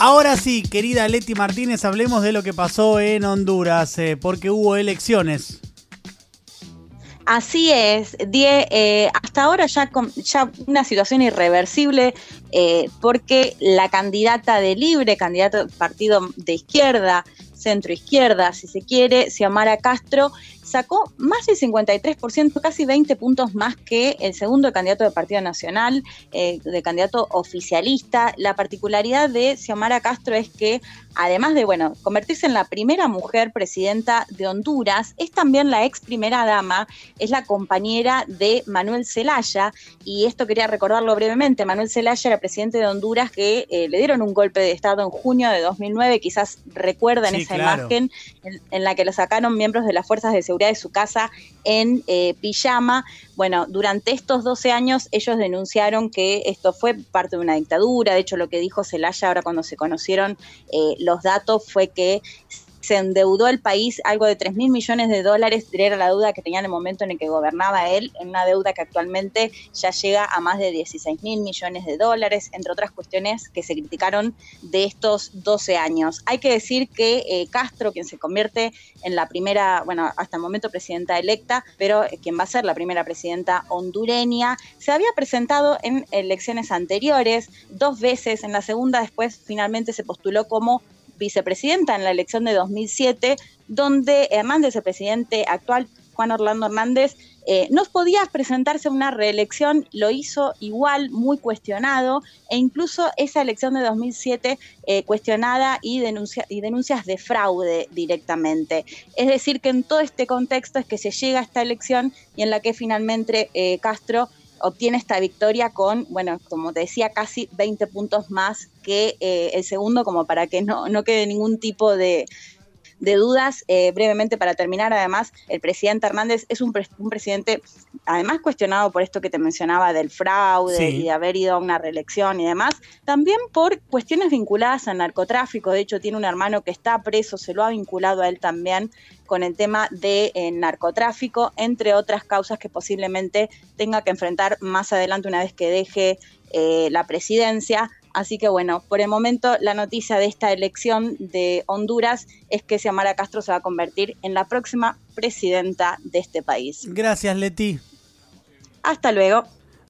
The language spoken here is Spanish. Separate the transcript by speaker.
Speaker 1: Ahora sí, querida Leti Martínez, hablemos de lo que pasó en Honduras, eh, porque hubo elecciones.
Speaker 2: Así es, Die, eh, hasta ahora ya, ya una situación irreversible eh, porque la candidata de Libre, candidato partido de izquierda, centro izquierda, si se quiere, Xiomara Castro, sacó más del 53%, casi 20 puntos más que el segundo candidato del Partido Nacional, eh, de candidato oficialista. La particularidad de Xiomara Castro es que, además de, bueno, convertirse en la primera mujer presidenta de Honduras, es también la ex primera dama, es la compañera de Manuel Zelaya, y esto quería recordarlo brevemente, Manuel Zelaya era presidente de Honduras que eh, le dieron un golpe de Estado en junio de 2009, quizás recuerdan esa imagen en, en la que lo sacaron miembros de las fuerzas de seguridad de su casa en eh, pijama. Bueno, durante estos 12 años ellos denunciaron que esto fue parte de una dictadura. De hecho, lo que dijo Zelaya ahora cuando se conocieron eh, los datos fue que se endeudó el país algo de 3 mil millones de dólares, era la deuda que tenía en el momento en el que gobernaba él, en una deuda que actualmente ya llega a más de 16 mil millones de dólares, entre otras cuestiones que se criticaron de estos 12 años. Hay que decir que eh, Castro, quien se convierte en la primera, bueno, hasta el momento presidenta electa, pero eh, quien va a ser la primera presidenta hondureña, se había presentado en elecciones anteriores dos veces, en la segunda después finalmente se postuló como vicepresidenta en la elección de 2007, donde Hernández, el presidente actual, Juan Orlando Hernández, eh, no podía presentarse a una reelección, lo hizo igual, muy cuestionado, e incluso esa elección de 2007 eh, cuestionada y, denuncia, y denuncias de fraude directamente. Es decir, que en todo este contexto es que se llega a esta elección y en la que finalmente eh, Castro obtiene esta victoria con, bueno, como te decía, casi 20 puntos más que eh, el segundo, como para que no, no quede ningún tipo de, de dudas. Eh, brevemente, para terminar, además, el presidente Hernández es un, un, presidente, además cuestionado por esto que te mencionaba del fraude y de haber ido a una reelección y demás, también por cuestiones vinculadas al narcotráfico. De hecho, tiene un hermano que está preso, se lo ha vinculado a él también con el tema de eh, narcotráfico, entre otras causas que posiblemente tenga que enfrentar más adelante una vez que deje eh, la presidencia. Así que bueno, por el momento la noticia de esta elección de Honduras es que Xiomara Castro se va a convertir en la próxima presidenta de este país.
Speaker 1: Gracias, Leti.
Speaker 2: Hasta luego.